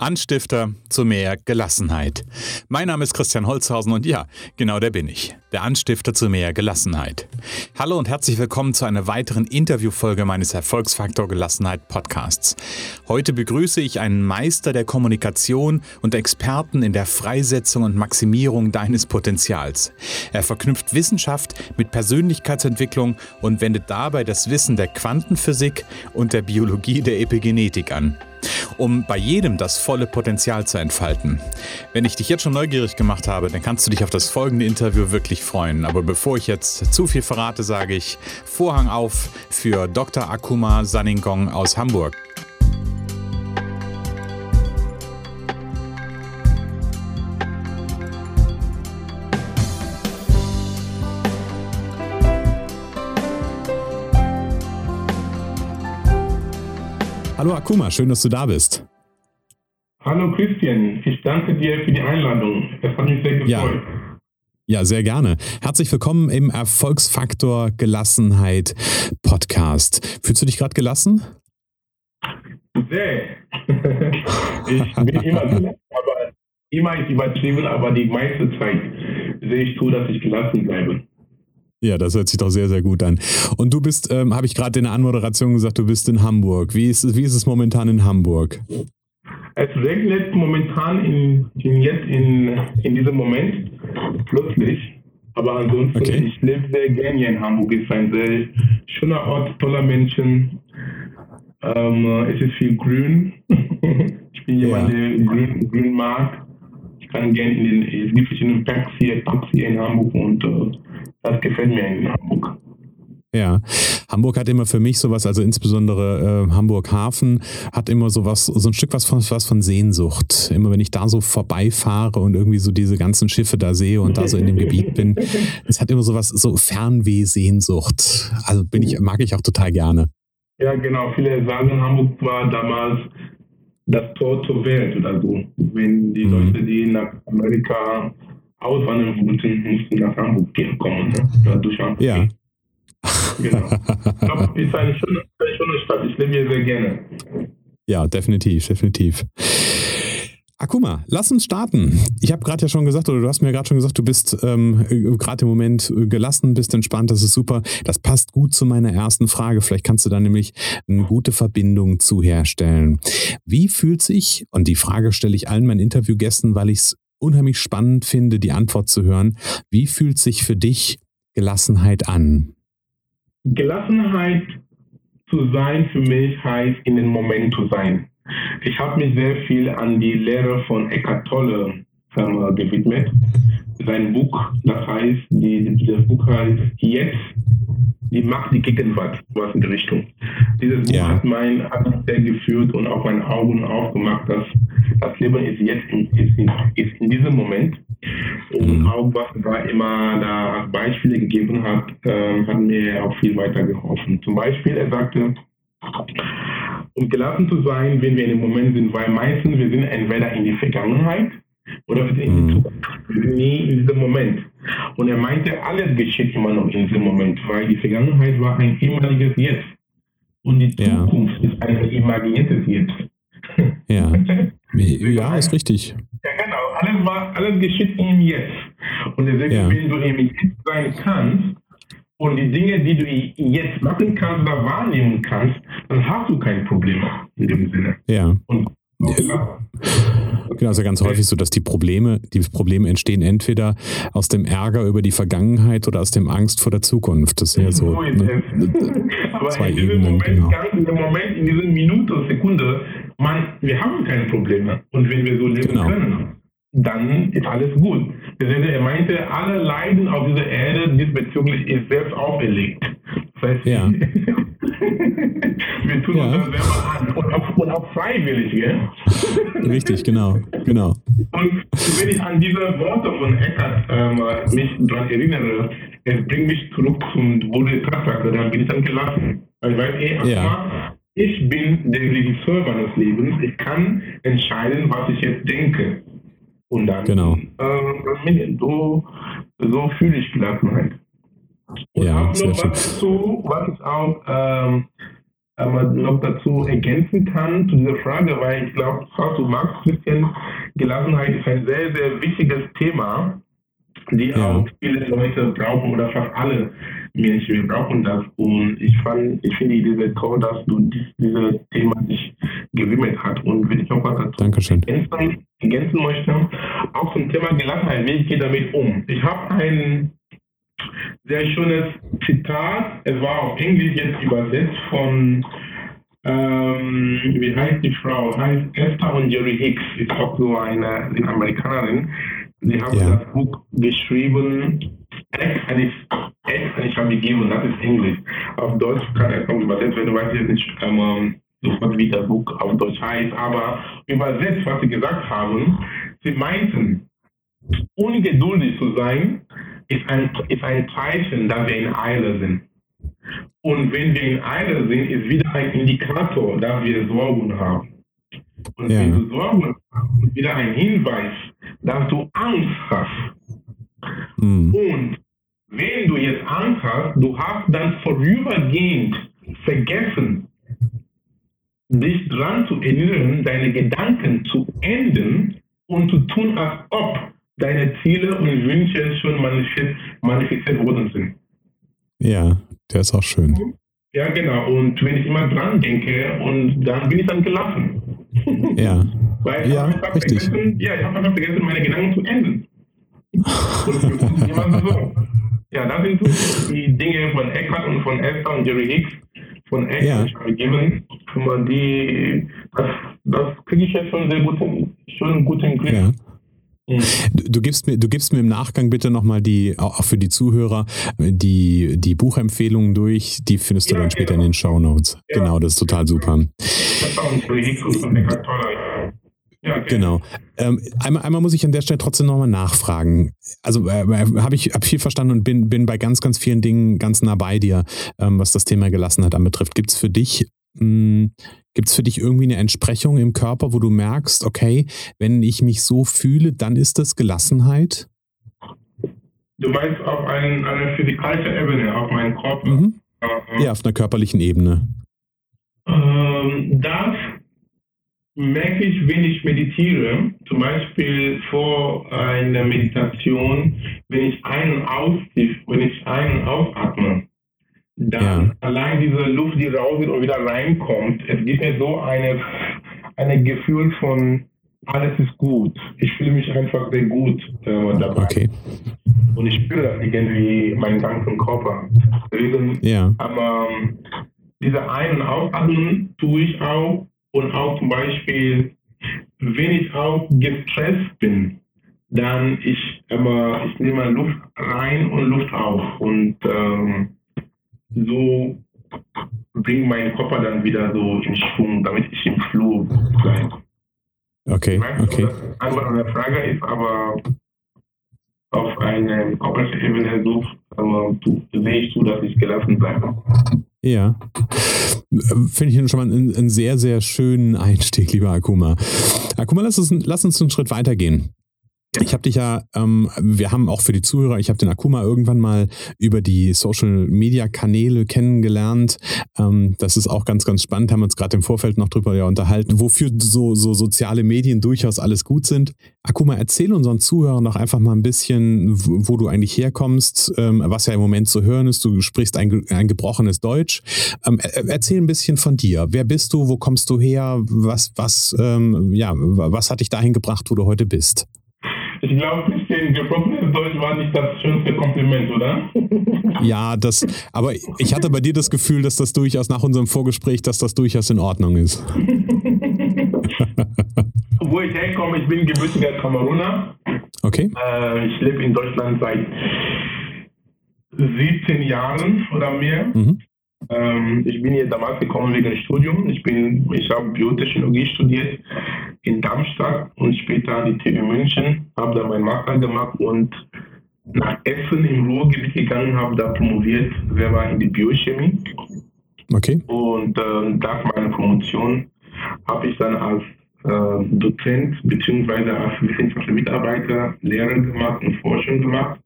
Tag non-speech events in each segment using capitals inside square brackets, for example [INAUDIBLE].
Anstifter zu mehr Gelassenheit. Mein Name ist Christian Holzhausen und ja, genau der bin ich. Der Anstifter zu mehr Gelassenheit. Hallo und herzlich willkommen zu einer weiteren Interviewfolge meines Erfolgsfaktor Gelassenheit Podcasts. Heute begrüße ich einen Meister der Kommunikation und Experten in der Freisetzung und Maximierung deines Potenzials. Er verknüpft Wissenschaft mit Persönlichkeitsentwicklung und wendet dabei das Wissen der Quantenphysik und der Biologie der Epigenetik an um bei jedem das volle Potenzial zu entfalten. Wenn ich dich jetzt schon neugierig gemacht habe, dann kannst du dich auf das folgende Interview wirklich freuen. Aber bevor ich jetzt zu viel verrate, sage ich Vorhang auf für Dr. Akuma Saningong aus Hamburg. Hallo Akuma, schön, dass du da bist. Hallo Christian, ich danke dir für die Einladung. Das hat mich sehr gefreut. Ja. Ja, sehr gerne. Herzlich willkommen im Erfolgsfaktor Gelassenheit Podcast. Fühlst du dich gerade gelassen? Sehr. [LAUGHS] ich bin immer gelassen, aber immer ist übertrieben, aber die meiste Zeit sehe ich zu, dass ich gelassen bleibe. Ja, das hört sich doch sehr, sehr gut an. Und du bist, ähm, habe ich gerade in der Anmoderation gesagt, du bist in Hamburg. Wie ist, wie ist es momentan in Hamburg? Es regnet momentan in, in jetzt in, in diesem Moment plötzlich. Aber ansonsten, okay. ich lebe sehr gerne hier in Hamburg. Es ist ein sehr schöner Ort, toller Menschen. Ähm, es ist viel Grün. [LAUGHS] ich bin jemand, ja. der Grün, Grün mag. Ich kann gerne in den, es gibt verschiedene Parks hier, Parks hier in Hamburg und äh, das gefällt mir in Hamburg. Ja, Hamburg hat immer für mich sowas, also insbesondere äh, Hamburg Hafen hat immer sowas, so ein Stück was von, was von Sehnsucht. Immer wenn ich da so vorbeifahre und irgendwie so diese ganzen Schiffe da sehe und da so in dem Gebiet bin, [LAUGHS] es hat immer sowas, so Fernweh-Sehnsucht. Also bin ich, mag ich auch total gerne. Ja, genau. Viele sagen, Hamburg war damals das Tor zur Welt oder so. Wenn die mhm. Leute, die nach Amerika auswandern wollten, mussten nach Hamburg gehen, kommen, ne? Dadurch Hamburg. Ja. [LAUGHS] Genau. Ich glaube, ist eine schöne, eine schöne Stadt. Ich lebe hier sehr gerne. Ja, definitiv, definitiv. Akuma, lass uns starten. Ich habe gerade ja schon gesagt, oder du hast mir gerade schon gesagt, du bist ähm, gerade im Moment gelassen, bist entspannt, das ist super. Das passt gut zu meiner ersten Frage. Vielleicht kannst du da nämlich eine gute Verbindung zu herstellen. Wie fühlt sich, und die Frage stelle ich allen meinen Interviewgästen, weil ich es unheimlich spannend finde, die Antwort zu hören, wie fühlt sich für dich Gelassenheit an? Gelassenheit zu sein für mich heißt, in den Moment zu sein. Ich habe mich sehr viel an die Lehre von Eckhart Tolle gewidmet. Sein Buch, das heißt, die, das Buch heißt Jetzt, die Macht, die Gegenwart, was in die Richtung. Dieses Buch ja. hat mein hat mich sehr geführt und auch meine Augen aufgemacht, dass das Leben ist jetzt, ist in, ist in diesem Moment. Und mhm. auch was da immer da als Beispiele gegeben hat, äh, hat mir auch viel weitergeholfen. Zum Beispiel, er sagte, um gelassen zu sein, wenn wir in dem Moment sind, weil meistens wir sind entweder in die Vergangenheit oder wir sind in die mhm. Zukunft. Wir sind nie in diesem Moment. Und er meinte, alles geschieht immer noch in diesem Moment, weil die Vergangenheit war ein ehemaliges Jetzt. Und die Zukunft ja. ist ein imaginiertes Jetzt. Ja. [LAUGHS] ja, ist richtig. Ja, genau. Alles, war, alles geschieht im Jetzt. Und deswegen, ja. wenn du im Jetzt sein kannst und die Dinge, die du jetzt machen kannst oder wahrnehmen kannst, dann hast du kein Problem in dem Sinne. Ja. Und ja. Genau, ist ja ganz häufig so, dass die Probleme, die Probleme entstehen entweder aus dem Ärger über die Vergangenheit oder aus dem Angst vor der Zukunft. Das sind ja so, ne, [LAUGHS] zwei Ebenen. Moment, genau. in dem Moment, in dieser Minute, Sekunde, man, wir haben keine Probleme. Und wenn wir so leben genau. können, dann ist alles gut. Er meinte, alle Leiden auf dieser Erde diesbezüglich ist selbst auferlegt. Das heißt, ja. [LAUGHS] wir tun ja. uns das selber an. Und auch, und auch freiwillig, gell? [LAUGHS] Richtig, genau. genau. Und wenn ich an diese Worte von Eckart ähm, mich daran erinnere, es bringt mich zurück zum Wurde Tatsache, dann bin ich dann gelassen. Weil ich weiß, ey, ja. ich bin der Regisseur meines Lebens. Ich kann entscheiden, was ich jetzt denke. Und dann genau. äh, so, so fühle ich Gelassenheit. Und ja, noch was dazu, was ich auch ähm, ähm, noch dazu ergänzen kann zu dieser Frage, weil ich glaube, du magst, Christian, Gelassenheit ist ein sehr, sehr wichtiges Thema, die ja. auch viele Leute brauchen oder fast alle Menschen, wir brauchen das. Und ich fand, ich finde diese toll, dass du dies, dieses Thema sich gewidmet hast. Und wenn ich noch was dazu Dankeschön. Ergänzen, ergänzen möchte, auch zum Thema Gelassenheit, wie ich gehe damit um. Ich habe ein sehr schönes Zitat. Es war auf Englisch jetzt übersetzt von, ähm, wie heißt die Frau? Heißt Esther und Jerry Hicks. Ist auch so eine, eine Amerikanerin. Sie haben ja. das Buch geschrieben, Ex and ich, ich habe gegeben, das ist Englisch. Auf Deutsch kann es noch übersetzt werden, weiß ich jetzt nicht ähm, sofort, wie das Buch auf Deutsch heißt, aber übersetzt, was Sie gesagt haben, Sie meinten, ungeduldig zu sein, ist ein, ist ein Zeichen, dass wir in Eile sind. Und wenn wir in Eile sind, ist wieder ein Indikator, dass wir Sorgen haben. Und ja. wenn du Sorgen hast, ist wieder ein Hinweis, dass du Angst hast. Mhm. Und wenn du jetzt Angst hast, du hast dann vorübergehend vergessen, dich daran zu erinnern, deine Gedanken zu enden und zu tun, als ob deine Ziele und Wünsche schon manifestiert worden sind. Ja, der ist auch schön. Ja, genau. Und wenn ich immer dran denke, und dann bin ich dann gelassen. [LAUGHS] Ja. [LAUGHS] Weil ja, ich richtig. Ja, ich habe einfach vergessen, meine Gedanken zu enden. und so. Ja, das sind so die Dinge von Eckhart und von Esther und Jerry Hicks von Eckhart ja. gegeben. Die, das, das kriege ich jetzt schon sehr gut, schon gut in den Griff. Ja. Du gibst mir, du gibst mir im Nachgang bitte nochmal die, auch für die Zuhörer, die, die Buchempfehlungen durch, die findest du ja, dann später genau. in den Show Notes. Ja. Genau, das ist total super. Ja, okay. Genau. Ähm, einmal, einmal muss ich an der Stelle trotzdem nochmal nachfragen. Also äh, äh habe ich hab viel verstanden und bin, bin bei ganz, ganz vielen Dingen ganz nah bei dir, ähm, was das Thema Gelassenheit anbetrifft. Gibt es für dich hm, Gibt es für dich irgendwie eine Entsprechung im Körper, wo du merkst, okay, wenn ich mich so fühle, dann ist das Gelassenheit? Du meinst auf ein, eine physikalische Ebene, auf meinen Körper? Mhm. Ja, auf einer körperlichen Ebene. Ähm, das merke ich, wenn ich meditiere, zum Beispiel vor einer Meditation, wenn ich ein- und austief, wenn ich ein- und dann ja. allein diese Luft, die raus und wieder reinkommt, es gibt mir so eine, eine Gefühl von alles ist gut. Ich fühle mich einfach sehr gut äh, dabei. Okay. Und ich spüre das irgendwie meinen ganzen Körper. Deswegen, ja. aber ähm, diese Ein- und Ausatmen tue ich auch und auch zum Beispiel, wenn ich auch gestresst bin, dann ich, immer, ich nehme Luft rein und Luft auf und ähm, so bringt mein Körper dann wieder so in Schwung, damit ich im Flow bleibe. Okay, ich weiß, okay. Antwort an der Frage ist aber auf einer körperlichen Ebene so, aber sehe ich zu, dass ich gelassen bleibe. Ja. Finde ich schon mal einen, einen, sehr, sehr schönen Einstieg, lieber Akuma. Akuma, lass uns, lass uns einen Schritt weitergehen. Ich habe dich ja, ähm, wir haben auch für die Zuhörer, ich habe den Akuma irgendwann mal über die Social-Media-Kanäle kennengelernt. Ähm, das ist auch ganz, ganz spannend, haben uns gerade im Vorfeld noch drüber ja unterhalten, wofür so, so soziale Medien durchaus alles gut sind. Akuma, erzähl unseren Zuhörern doch einfach mal ein bisschen, wo, du eigentlich herkommst, ähm, was ja im Moment zu hören ist. Du sprichst ein, ein gebrochenes Deutsch. Ähm, erzähl ein bisschen von dir. Wer bist du? Wo kommst du her? Was, was, ähm, ja, was hat dich dahin gebracht, wo du heute bist? Ich glaube, bisschen gebrochenes Deutsch war nicht das schönste Kompliment, oder? [LAUGHS] Ja, das, aber ich hatte bei dir das Gefühl, dass das durchaus nach unserem Vorgespräch, dass das durchaus in Ordnung ist. [LAUGHS] Wo ich herkomme, ich bin gebürtiger Kameruner. Okay. Äh, ich lebe in Deutschland seit 17 Jahren oder mehr. Mhm. Ähm, ich bin hier damals gekommen wegen Studium. Ich, ich habe Biotechnologie studiert in Darmstadt und später an die TU München, habe da meinen Master gemacht und nach Essen im Ruhrgebiet gegangen, habe da promoviert, selber in die Biochemie. Okay. Und äh, nach meiner Promotion habe ich dann als äh, Dozent bzw. als wissenschaftlicher Mitarbeiter Lehre gemacht und Forschung gemacht.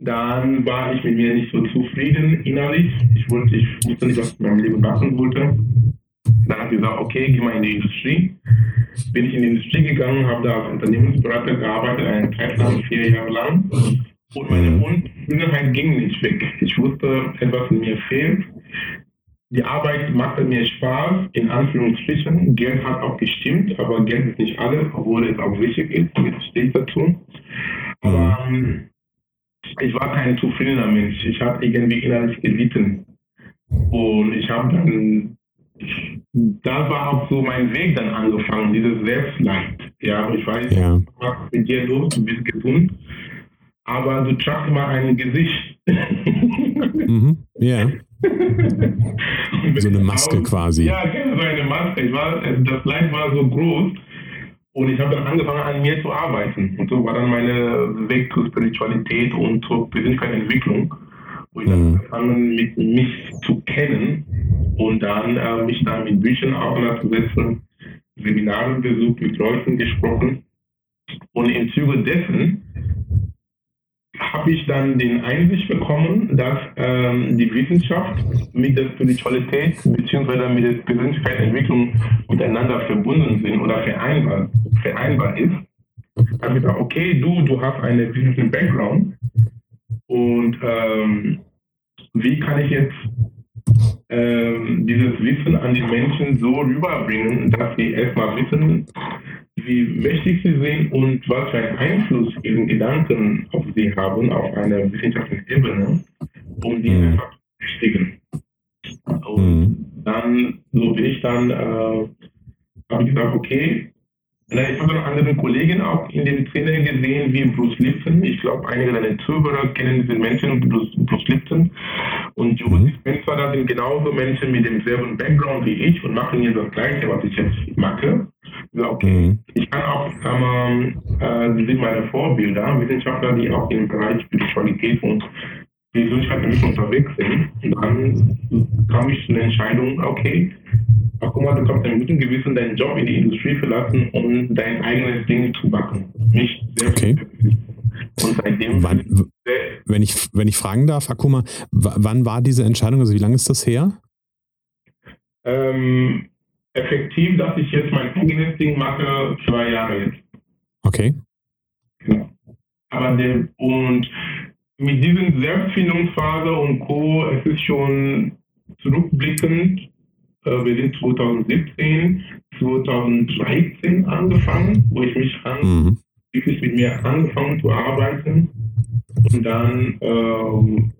Dann war ich mit mir nicht so zufrieden innerlich. Ich, wollte, ich wusste nicht, was ich in meinem Leben machen wollte. Dann habe ich gesagt, okay, geh mal in die Industrie. Bin ich in die Industrie gegangen, habe da als Unternehmensberater gearbeitet, eine Zeit lang, vier Jahre lang. Und meine mhm. Unzufriedenheit ging nicht weg. Ich wusste, etwas in mir fehlt. Die Arbeit machte mir Spaß, in Anführungsstrichen. Geld hat auch gestimmt, aber Geld ist nicht alles, obwohl es auch wichtig ist. Jetzt stehe ich dazu. Aber ähm, ich war kein zufriedener Mensch. Ich habe irgendwie innerlich gelitten. Und ich habe dann, da war auch so mein Weg dann angefangen, dieses Selbstleid. Ja, ich weiß, ja. was mit dir los, du bist gesund, aber du tragst mal ein Gesicht. [LAUGHS] mhm. Ja. [LAUGHS] so eine Maske quasi. Ja, genau, so eine Maske. Ich war, das Leid war so groß. Und ich habe dann angefangen, an mir zu arbeiten. Und so war dann meine Weg zur Spiritualität und zur Persönlichkeitsentwicklung, wo ich dann mhm. angefangen mit mich zu kennen und dann äh, mich dann mit Büchern auseinanderzusetzen, Seminare besucht, mit Leuten gesprochen. Und im Zuge dessen habe ich dann den Einsicht bekommen, dass ähm, die Wissenschaft mit der Spiritualität bzw. mit der Persönlichkeitsentwicklung miteinander verbunden sind oder vereinbar, vereinbar ist. Da habe ich gesagt, okay, du, du hast einen wissenschaftlichen Background und ähm, wie kann ich jetzt ähm, dieses Wissen an die Menschen so rüberbringen, dass sie erstmal wissen, wie mächtig sie sind und was für einen Einfluss ihre Gedanken auf sie haben, auf einer wissenschaftlichen Ebene, um die mhm. einfach zu bestätigen. Und mhm. dann, so bin ich dann, äh, habe ich gesagt, okay, ich habe noch andere Kollegen auch in den Szene gesehen, wie Bruce Lipton. Ich glaube, einige deiner Zuhörer kennen diese Menschen, Bruce, Bruce Lipton. Und Joe mhm. Spencer, das sind genauso Menschen mit demselben Background wie ich und machen jetzt das Gleiche, was ich jetzt mache. Ja, okay. Mhm. Ich kann auch, ähm, äh, die sind meine Vorbilder, Wissenschaftler, die auch im Bereich Spiritualität und Persönlichkeitsentwicklung unterwegs sind. Und dann kam ich zu der Entscheidung, okay, ach guck mal, du kannst mit gutem Gewissen deinen Job in die Industrie verlassen, um dein eigenes Ding zu machen. Nicht sehr okay. Und seitdem. Wann, wenn, ich, wenn ich fragen darf, Akuma, wann war diese Entscheidung? Also wie lange ist das her? Ähm, effektiv, dass ich jetzt mein eigenes Ding mache, zwei Jahre jetzt. Okay. Genau. Aber der, und mit diesen Selbstfindungsphase und Co., es ist schon zurückblickend, äh, wir sind 2017, 2013 angefangen, wo ich mich an, mhm. wirklich mit mir angefangen zu arbeiten. Und dann, ähm,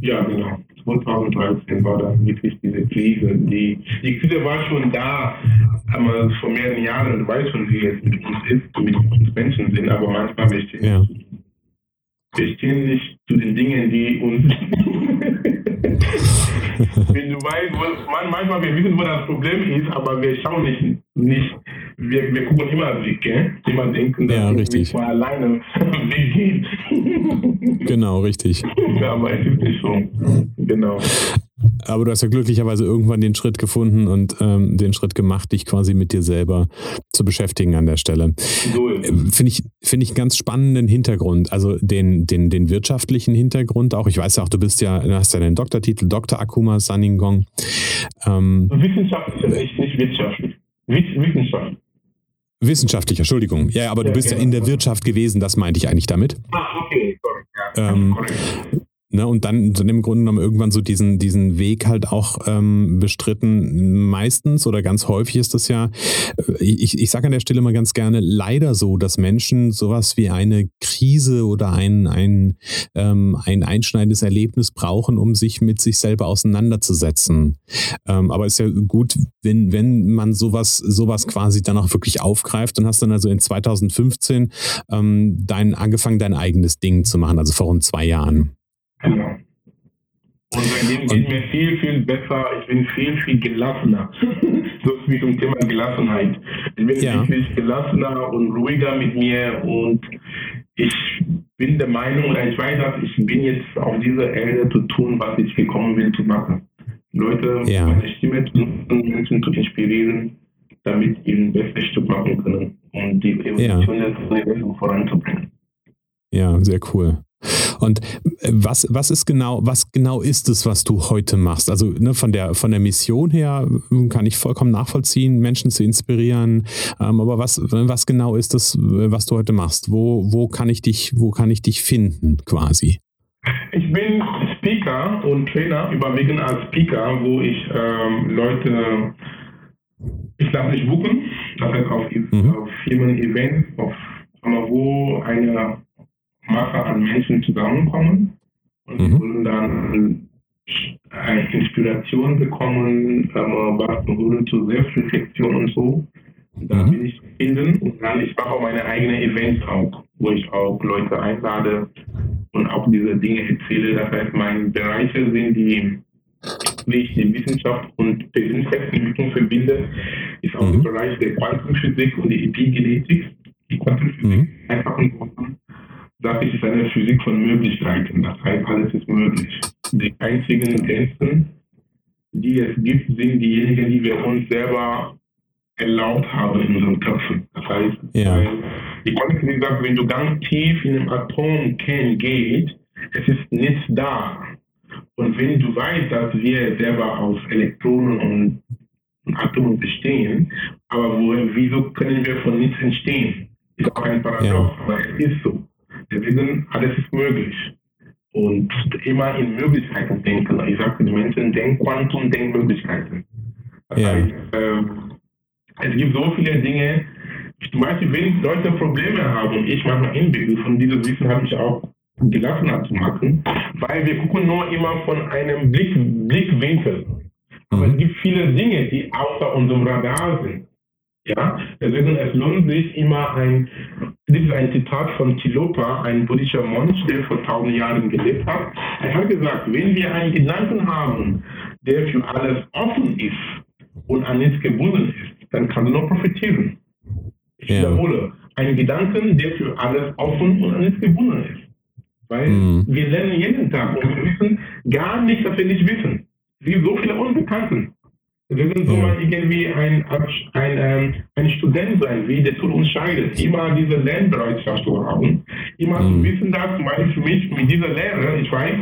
ja genau, 2013 war dann wirklich diese Krise. Die, die Krise war schon da, aber vor mehreren Jahren, du weißt schon, wie es mit uns ist, mit uns Menschen sind, aber manchmal wir stehen, ja. wir stehen nicht zu den Dingen, die uns. [LAUGHS] Wenn du weißt, wo, manchmal wir wissen, wo das Problem ist, aber wir schauen nicht, nicht wir, wir gucken immer weg, gell? immer denken, dass ja, richtig. wir alleine [LAUGHS] weggehen. genau, richtig. [LAUGHS] Ja, aber es ist nicht so. Genau. Aber du hast ja glücklicherweise irgendwann den Schritt gefunden und ähm, den Schritt gemacht, dich quasi mit dir selber zu beschäftigen an der Stelle. So ähm, Finde ich, find ich einen ganz spannenden Hintergrund, also den, den, den wirtschaftlichen Hintergrund auch. Ich weiß ja auch, du bist ja, du hast ja den Doktortitel, Dr. Akuma Saningong. Ähm, Wissenschaftlich, nicht, nicht wirtschaftlich. Wissenschaft. Wissenschaftlich, Entschuldigung. Ja, aber du bist ja in der Wirtschaft gewesen, das meinte ich eigentlich damit. Ah, okay. Ja, ähm, Ne, und dann, dann im Grunde genommen irgendwann so diesen, diesen Weg halt auch ähm, bestritten. Meistens oder ganz häufig ist das ja, äh, ich, ich sage an der Stelle mal ganz gerne, leider so, dass Menschen sowas wie eine Krise oder ein, ein, ähm, ein einschneidendes Erlebnis brauchen, um sich mit sich selber auseinanderzusetzen. Ähm, aber ist ja gut, wenn, wenn man sowas, sowas quasi dann auch wirklich aufgreift und hast dann also in 2015 ähm, dein, angefangen, dein eigenes Ding zu machen, also vor rund zwei Jahren. Genau. Und Leben geht mir viel, viel besser. Ich bin viel, viel gelassener. [LAUGHS] so wie zum Thema Gelassenheit. Ich bin ja. wirklich gelassener und ruhiger mit mir und ich bin der Meinung, oder ich weiß, dass ich bin jetzt auf dieser Erde zu tun, was ich gekommen bin zu machen. Leute, ja. meine Stimme zu nutzen, Menschen zu inspirieren, damit sie ein bestes Stück machen können und die Evolution ja. des Universums voranzubringen. Ja, sehr cool. Und äh, was, was ist genau, was genau ist es, was du heute machst? Also ne, von, der, von der Mission her hm, kann ich vollkommen nachvollziehen, Menschen zu inspirieren. Ähm, aber was, was genau ist es, was du heute machst? Wo, wo kann ich dich, wo kann ich dich finden quasi? Ich bin Speaker und Trainer, überwiegend als Speaker, wo ich ähm, Leute, ich darf nicht buchen, das heißt auf, mhm. auf Firmen-Events, auf, wo eine Masse an Menschen zusammenkommen und mhm. wollen dann eine Inspiration bekommen, was wollen zur Selbstreflexion und so. Da mhm. bin ich finden und dann ich mache auch meine eigenen Events auch, wo ich auch Leute einlade und auch diese Dinge erzähle. Das heißt, meine Bereiche sind die, wie ich die Wissenschaft und Persönlichkeitsentwicklung verbinde, ist auch mhm. der Bereich der Quantenphysik und die Epigenetik. Die Quantenphysik mhm. einfach ein ich, ist eine Physik von Möglichkeiten. Das heißt, alles ist möglich. Die einzigen Grenzen, die es gibt, sind diejenigen, die wir uns selber erlaubt haben in unseren Köpfen. Das heißt, ja. die Quantenphysik sagt, wenn du ganz tief in einem Atomkern gehst, es ist nichts da. Und wenn du weißt, dass wir selber aus Elektronen und, Atomen bestehen, aber wo, wieso können wir von nichts entstehen? Ist auch ein Paradox, ja. aber es ist so. Deswegen, alles ist möglich. Und immer in Möglichkeiten denken. Ich sage den Menschen, denk Quantum, denk Möglichkeiten. Das ja. heißt, äh, es gibt so viele Dinge, zum Beispiel, wenn Leute Probleme haben, ich mache Inbegriff von diesem Wissen habe ich auch gelassen zu machen, weil wir gucken nur immer von einem Blick, Blickwinkel. Aber mhm. es gibt viele Dinge, die außer unserem Radar sind. Ja, deswegen es lohnt sich immer ein, das ist ein Zitat von Tilopa, ein buddhischer Mönch, der vor tausend Jahren gelebt hat. Er hat gesagt, wenn wir einen Gedanken haben, der für alles offen ist und an nichts gebunden ist, dann kann er nur profitieren. Ich ja. wiederhole, ein Gedanken, der für alles offen und an nichts gebunden ist. Weil mhm. wir lernen jeden Tag und wir wissen gar nicht, dass wir nicht wissen. Wie so viele Unbekannten. Deswegen soll man irgendwie ein, ein, ähm, ein Student sein, wie der Tod uns scheidet. Immer diese Lernbereitschaft zu haben. Immer mhm. zu wissen, dass Beispiel für mich mit dieser Lehre, ich weiß,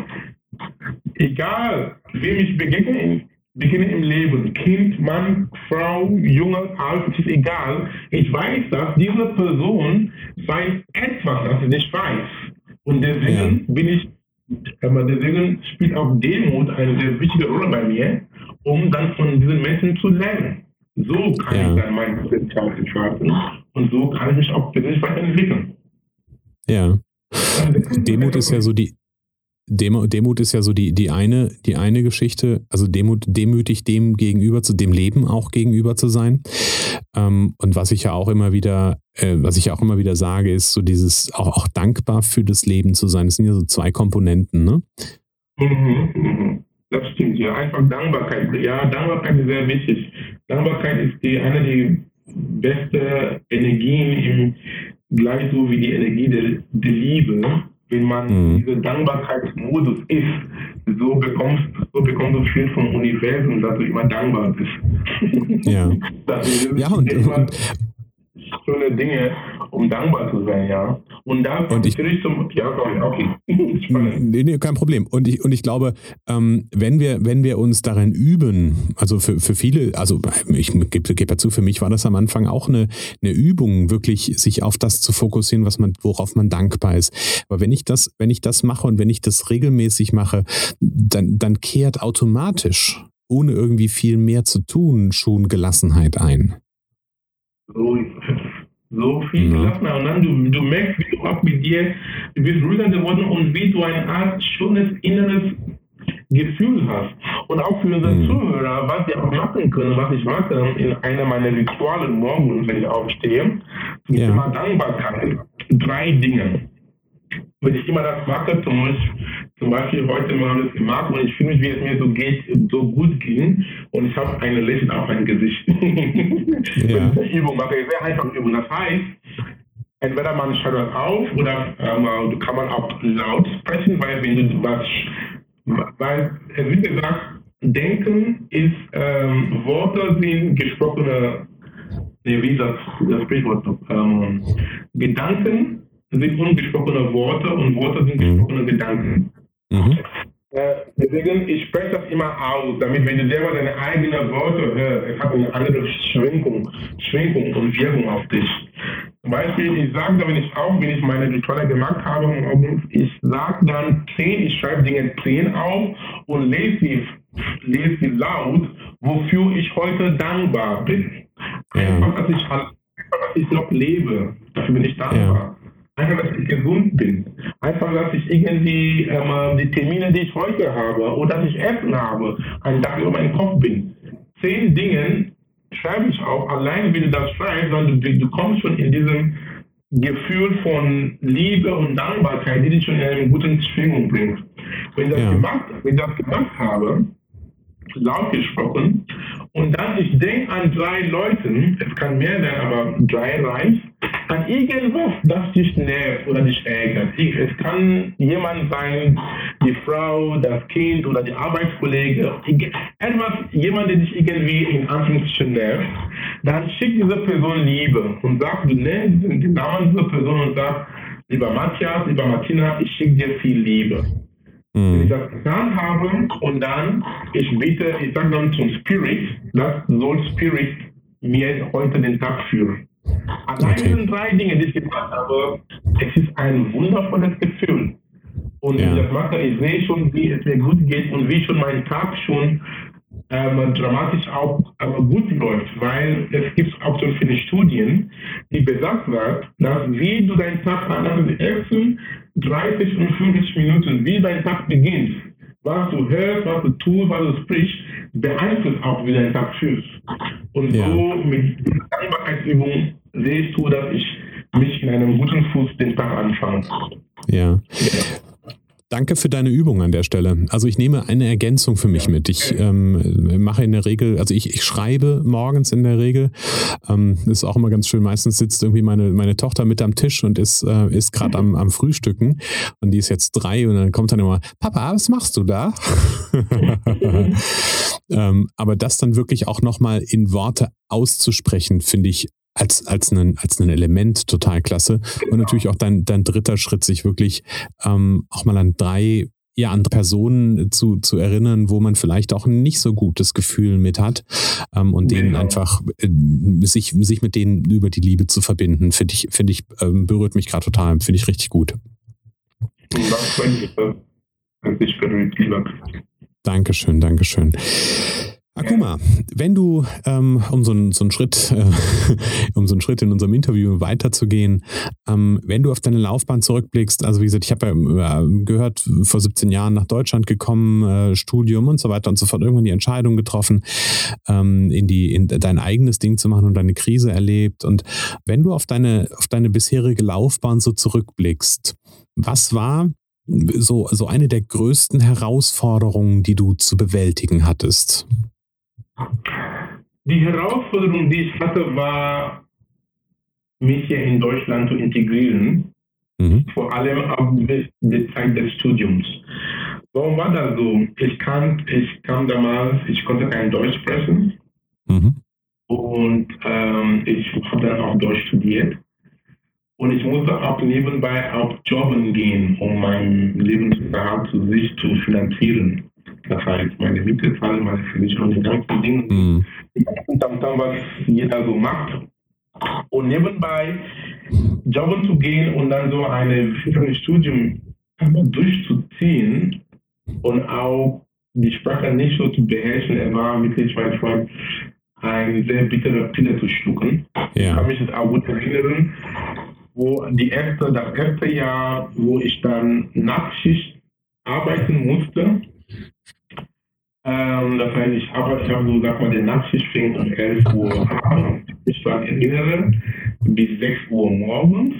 egal wem ich begegne, beginne im Leben, Kind, Mann, Frau, Junge, alt, es ist egal. Ich weiß, dass diese Person weiß etwas, das ich nicht weiß. Und deswegen ja. bin ich, aber deswegen spielt auch Demut eine sehr wichtige Rolle bei mir um dann von diesen Menschen zu lernen. So kann ja. ich dann mein Potenzial entfalten und so kann ich mich auch persönlich weiterentwickeln. Ja. Demut ist ja so die, Demut, Demut ist ja so die, die, eine, die eine Geschichte, also Demut, demütig dem gegenüber zu, dem Leben auch gegenüber zu sein. Ähm, und was ich ja auch immer wieder, äh, was ich auch immer wieder sage, ist so dieses auch, auch dankbar für das Leben zu sein. Das sind ja so zwei Komponenten, ne? Mhm, mhm. Das stimmt, ja. Einfach Dankbarkeit. Ja, Dankbarkeit ist sehr wichtig. Dankbarkeit ist die, eine der besten Energien, gleich so wie die Energie der, der Liebe. Wenn man mhm. diese Dankbarkeitsmodus ist, so bekommst, so bekommst du viel vom Universum, dass du immer dankbar bist. Ja, [LAUGHS] ja und, und, schöne Dinge, um dankbar zu sein, ja. Und da und ich, ich zum, ja, okay. [LAUGHS] nee, nee, kein Problem. Und ich, und ich glaube, ähm, wenn wir, wenn wir uns darin üben, also für, für viele, also ich gebe, gebe dazu, für mich war das am Anfang auch eine, eine Übung, wirklich sich auf das zu fokussieren, was man, worauf man dankbar ist. Aber wenn ich das, wenn ich das mache und wenn ich das regelmäßig mache, dann, dann kehrt automatisch, ohne irgendwie viel mehr zu tun, schon Gelassenheit ein so, so viel ja. gelassener. Und dann du, du merkst, wie du auch mit dir, du bist ruhiger geworden und wie du eine Art schönes inneres Gefühl hast. Und auch für unsere mhm. Zuhörer, was sie auch machen können, was ich mache in einer meiner Rituale morgens, wenn ich aufstehe, zum ja. Thema Dankbarkeit. Drei Dinge. Wenn ich immer das mache, zum Beispiel, zum Beispiel heute mal das gemacht und ich fühle mich, wie es mir so geht, so gut ging und ich habe eine Lächeln auf mein Gesicht. [LAUGHS] Ja. Übung mache ich sehr einfach Übung. Das heißt, entweder man das auf oder ähm, kann man auch laut sprechen, weil wenn du was, weil es wird gesagt, Denken ist, ähm, Worte sind gesprochene, nee, wie das, das Sprichwort, ähm, Gedanken sind ungesprochene Worte und Worte sind mhm. gesprochene Gedanken. Mhm. Äh, deswegen, ich spreche das immer aus, damit wenn du selber deine eigenen Worte hörst, es hat eine andere Schwingung, Schwingung und Wirkung auf dich. Zum Beispiel, ich sage, wenn ich auch, wenn ich meine Rituale gemacht habe, ich sage dann 10, ich schreibe Dinge 10 auf und lese sie, lese sie laut, wofür ich heute dankbar bin. Einfach, dass ich, dass ich noch lebe, dafür bin ich dankbar. Ja. Einfach, dass ich gesund bin. Einfach, dass ich irgendwie ähm, die Termine, die ich heute habe, oder dass ich Essen habe, einen Tag über meinen Kopf bin. Zehn Dinge, schreibe ich auch, allein wenn du das schreibst, sondern du, du kommst schon in diesem Gefühl von Liebe und Dankbarkeit, die dich schon in eine gute Schwingung bringt. Wenn ich das, ja. gemacht, wenn ich das gemacht habe, laut gesprochen, und dann ich denke an drei Leuten, es kann mehr sein, aber drei reicht, an irgendwas, das dich nervt oder dich ärgert. Es kann jemand sein, die Frau, das Kind oder der Arbeitskollege, etwas, jemand, der dich irgendwie in Anführungsstrichen nervt, dann schick diese Person Liebe und sag, du nennst den Namen dieser Person und sag, lieber Matthias, lieber Martina, ich schicke dir viel Liebe. Mhm. Wenn ich das getan habe und dann, ich bitte, ich sage dann zum Spirit, das soll Spirit mir heute den Tag führen. Allein okay. diese drei Dinge, die ich gemacht habe, es ist ein wundervolles Gefühl. Und ja. das mache, ich sehe schon, wie es mir gut geht und wie schon mein Tag schon ähm, dramatisch auch ähm, gut läuft, weil es gibt auch so viele Studien, die besagt wird, dass wie du deinen Tag an den ersten 30 und 50 Minuten, wie dein Tag beginnt, was du hörst, was du tust, was du sprichst, beeinflusst auch, wie dein Tag fühlst. Und ja. so mit Dankbarkeitsübung siehst du, dass ich mich in einem guten Fuß den Tag anfange. Ja. ja. Danke für deine Übung an der Stelle. Also ich nehme eine Ergänzung für mich mit. Ich ähm, mache in der Regel, also ich, ich schreibe morgens in der Regel. Ähm, ist auch immer ganz schön. Meistens sitzt irgendwie meine, meine Tochter mit am Tisch und ist, äh, ist gerade am, am Frühstücken. Und die ist jetzt drei und dann kommt dann immer, Papa, was machst du da? [LAUGHS] [LAUGHS] ähm, aber das dann wirklich auch nochmal in Worte auszusprechen, finde ich als, als, ein, als ein Element total klasse. Und natürlich auch dein, dein dritter Schritt, sich wirklich ähm, auch mal an drei ja, andere Personen zu, zu erinnern, wo man vielleicht auch ein nicht so gutes Gefühl mit hat ähm, und denen genau. einfach äh, sich, sich mit denen über die Liebe zu verbinden, finde ich, finde ich, ähm, berührt mich gerade total, finde ich richtig gut. Dankeschön, Dankeschön. Akuma, wenn du, ähm, um so, einen, so einen Schritt, äh, [LAUGHS] um so einen Schritt in unserem Interview weiterzugehen, ähm, wenn du auf deine Laufbahn zurückblickst, also wie gesagt, ich habe ja gehört, vor 17 Jahren nach Deutschland gekommen, äh, Studium und so weiter und so fort, irgendwann die Entscheidung getroffen, ähm, in die, in dein eigenes Ding zu machen und deine Krise erlebt. Und wenn du auf deine, auf deine bisherige Laufbahn so zurückblickst, was war so, so eine der größten Herausforderungen, die du zu bewältigen hattest? Die Herausforderung, die ich hatte, war, mich hier in Deutschland zu integrieren, mhm. vor allem auf die Zeit des Studiums. Warum war das so? Ich, kann, ich kam damals, ich konnte kein Deutsch sprechen mhm. und ähm, ich habe dann auch Deutsch studiert. Und ich musste auch nebenbei auch jobben gehen, um meinen Lebensunterhalt zu sich zu finanzieren. Das heißt, meine Miete zahlen, meine Versicherung, die ganzen Dinge, mhm. dann, was jeder so macht. Und nebenbei jobben zu gehen und dann so ein Studium durchzuziehen und auch die Sprache nicht so zu beherrschen, er war wirklich manchmal ein sehr bitterer Pille zu schlucken. Ja. Ich kann mich das auch gut erinnern, wo die erste, das erste Jahr, wo ich dann Nachtschicht arbeiten musste, ähm, das heißt, ich habe, ich habe so, sag mal, den Nachtschicht fing um 11 Uhr abends, ich war erinnere, bis 6 Uhr morgens.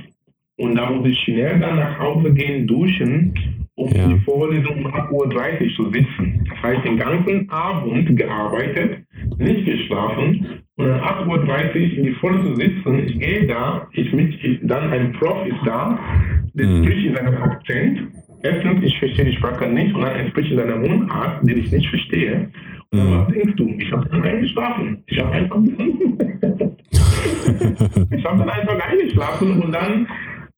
Und da muss ich schnell dann nach Hause gehen, duschen, um ja. die Vorlesung um 8.30 Uhr zu sitzen. Das heißt, den ganzen Abend gearbeitet, nicht geschlafen und um 8.30 Uhr in die Vorlesung sitzen. Ich gehe da, ich mit, ich, dann ein Prof ist da, der mhm. spricht in seinem Akzent Erstens, ich verstehe die Sprache nicht und dann entspricht in einer Mundart, den ich nicht verstehe. Und dann, was denkst du? Ich habe dann eingeschlafen. Ich habe einfach, [LAUGHS] ich habe dann einfach eingeschlafen und dann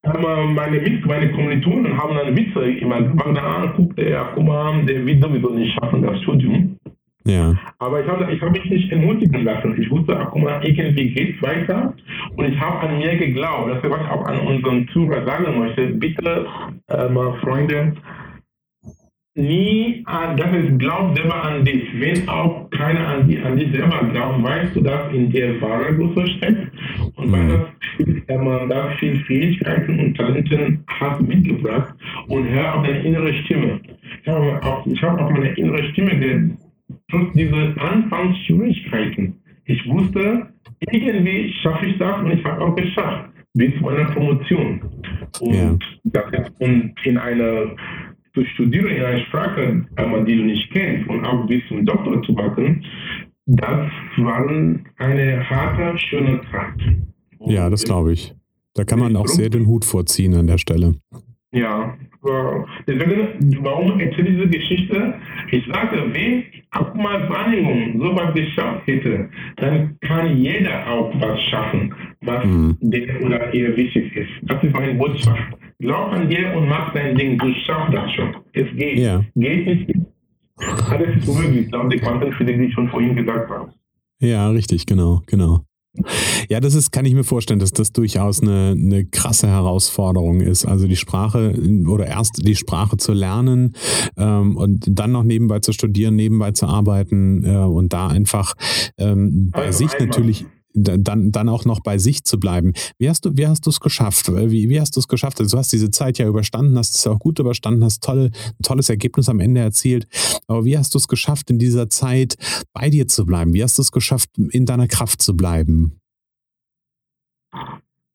meine, meine Kommilitonen haben dann Witze gemacht, da guckte er, guck mal, der wird sowieso nicht schaffen, das Studium. Ja. Aber ich habe ich hab mich nicht ermutigen lassen. Ich wusste, ach, guck mal, irgendwie geht es weiter. Und ich habe an mir geglaubt. Das ist, was ich auch an unseren Zuhörer sagen möchte. Bitte, äh, Freunde, nie an, das ist, glaub selber an dich. Wenn auch keiner an, die, an dich selber glaubt, weißt du, dass in dir wahre Größe steckt und weil das viel, man da viel Fähigkeiten und Talenten hat mitgebracht und hör auf deine innere Stimme. Ich habe auch, ich habe auch meine innere Stimme gehört, trotz dieser Anfangsschwierigkeiten. Ich wusste, irgendwie schaffe ich das und ich habe auch geschafft bis zu meiner Promotion. Und, ja. das, und in einer zu studieren in einer Sprache, die du nicht kennst und auch bis zum Doktor zu machen, das war eine harte, schöne Zeit. ja, das glaube ich. Da kann man auch sehr den Hut vorziehen an der Stelle. Ja, deswegen, warum erzähle ich diese Geschichte? Ich sage, wenn auch mal Wahrnehmung sowas geschafft hätte, dann kann jeder auch was schaffen, was mhm. der oder ihr wichtig ist. Das ist meine Botschaft. Glaub an dir und mach dein Ding. Du schaffst das schon. Es geht. Ja. Geht nicht. Alles ist möglich, laut der Quantenphysik, die ich schon vorhin gesagt habe. Ja, richtig, genau, genau. Ja, das ist, kann ich mir vorstellen, dass das durchaus eine, eine krasse Herausforderung ist. Also die Sprache oder erst die Sprache zu lernen ähm, und dann noch nebenbei zu studieren, nebenbei zu arbeiten äh, und da einfach ähm, bei also sich einmal. natürlich dann, dann auch noch bei sich zu bleiben. Wie hast du, wie hast du es geschafft? Wie, wie hast du es geschafft? Also du hast diese Zeit ja überstanden, hast es auch gut überstanden, hast tolle, ein tolles Ergebnis am Ende erzielt. Aber wie hast du es geschafft, in dieser Zeit bei dir zu bleiben? Wie hast du es geschafft, in deiner Kraft zu bleiben?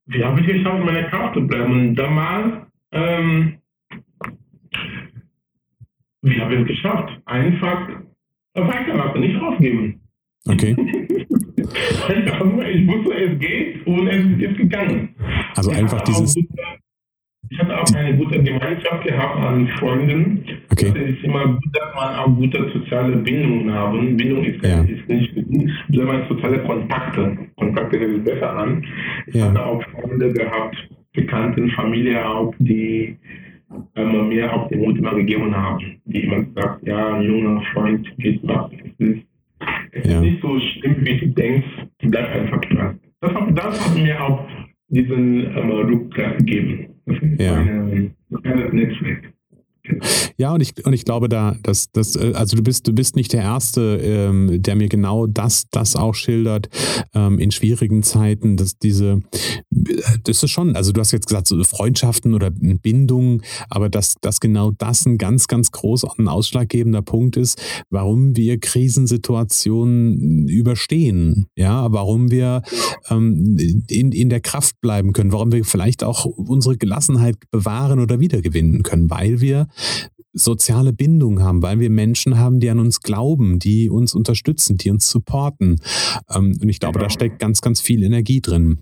Wie habe ich es geschafft, in meiner Kraft zu bleiben? Und damals, ähm, wie habe ich es geschafft? Einfach weitermachen, nicht aufgeben. Okay. [LAUGHS] [LAUGHS] ich wusste, es geht und es ist gegangen. Also ich einfach dieses. Ich hatte auch eine gute Gemeinschaft gehabt an Freunden. Okay. Es ist immer gut, dass man auch gute soziale Bindungen haben. Bindung ist, ja. ist nicht gut, sondern soziale Kontakte. Kontakte hört besser an. Ich ja. hatte auch Freunde gehabt, Bekannten, Familie auch, die ähm, mir auch den Mut immer gegeben haben. Die immer gesagt, ja, ein junger Freund geht was. Es ist es ja. ist nicht so schlimm, wie du denkst, bleib einfach dran. Das hat, das hat mir auch diesen ähm, Rückgrat gegeben. Das ist ja. ein kleines Netzwerk. Ja, und ich, und ich glaube da, dass, dass, äh, also du bist, du bist nicht der Erste, ähm, der mir genau das, das auch schildert, ähm, in schwierigen Zeiten, dass diese, das ist schon, also du hast jetzt gesagt, so Freundschaften oder Bindungen, aber dass, dass genau das ein ganz, ganz großer und ausschlaggebender Punkt ist, warum wir Krisensituationen überstehen, ja, warum wir ähm, in, in der Kraft bleiben können, warum wir vielleicht auch unsere Gelassenheit bewahren oder wiedergewinnen können, weil wir soziale Bindung haben, weil wir Menschen haben, die an uns glauben, die uns unterstützen, die uns supporten. Ähm, und ich glaube, genau. da steckt ganz, ganz viel Energie drin.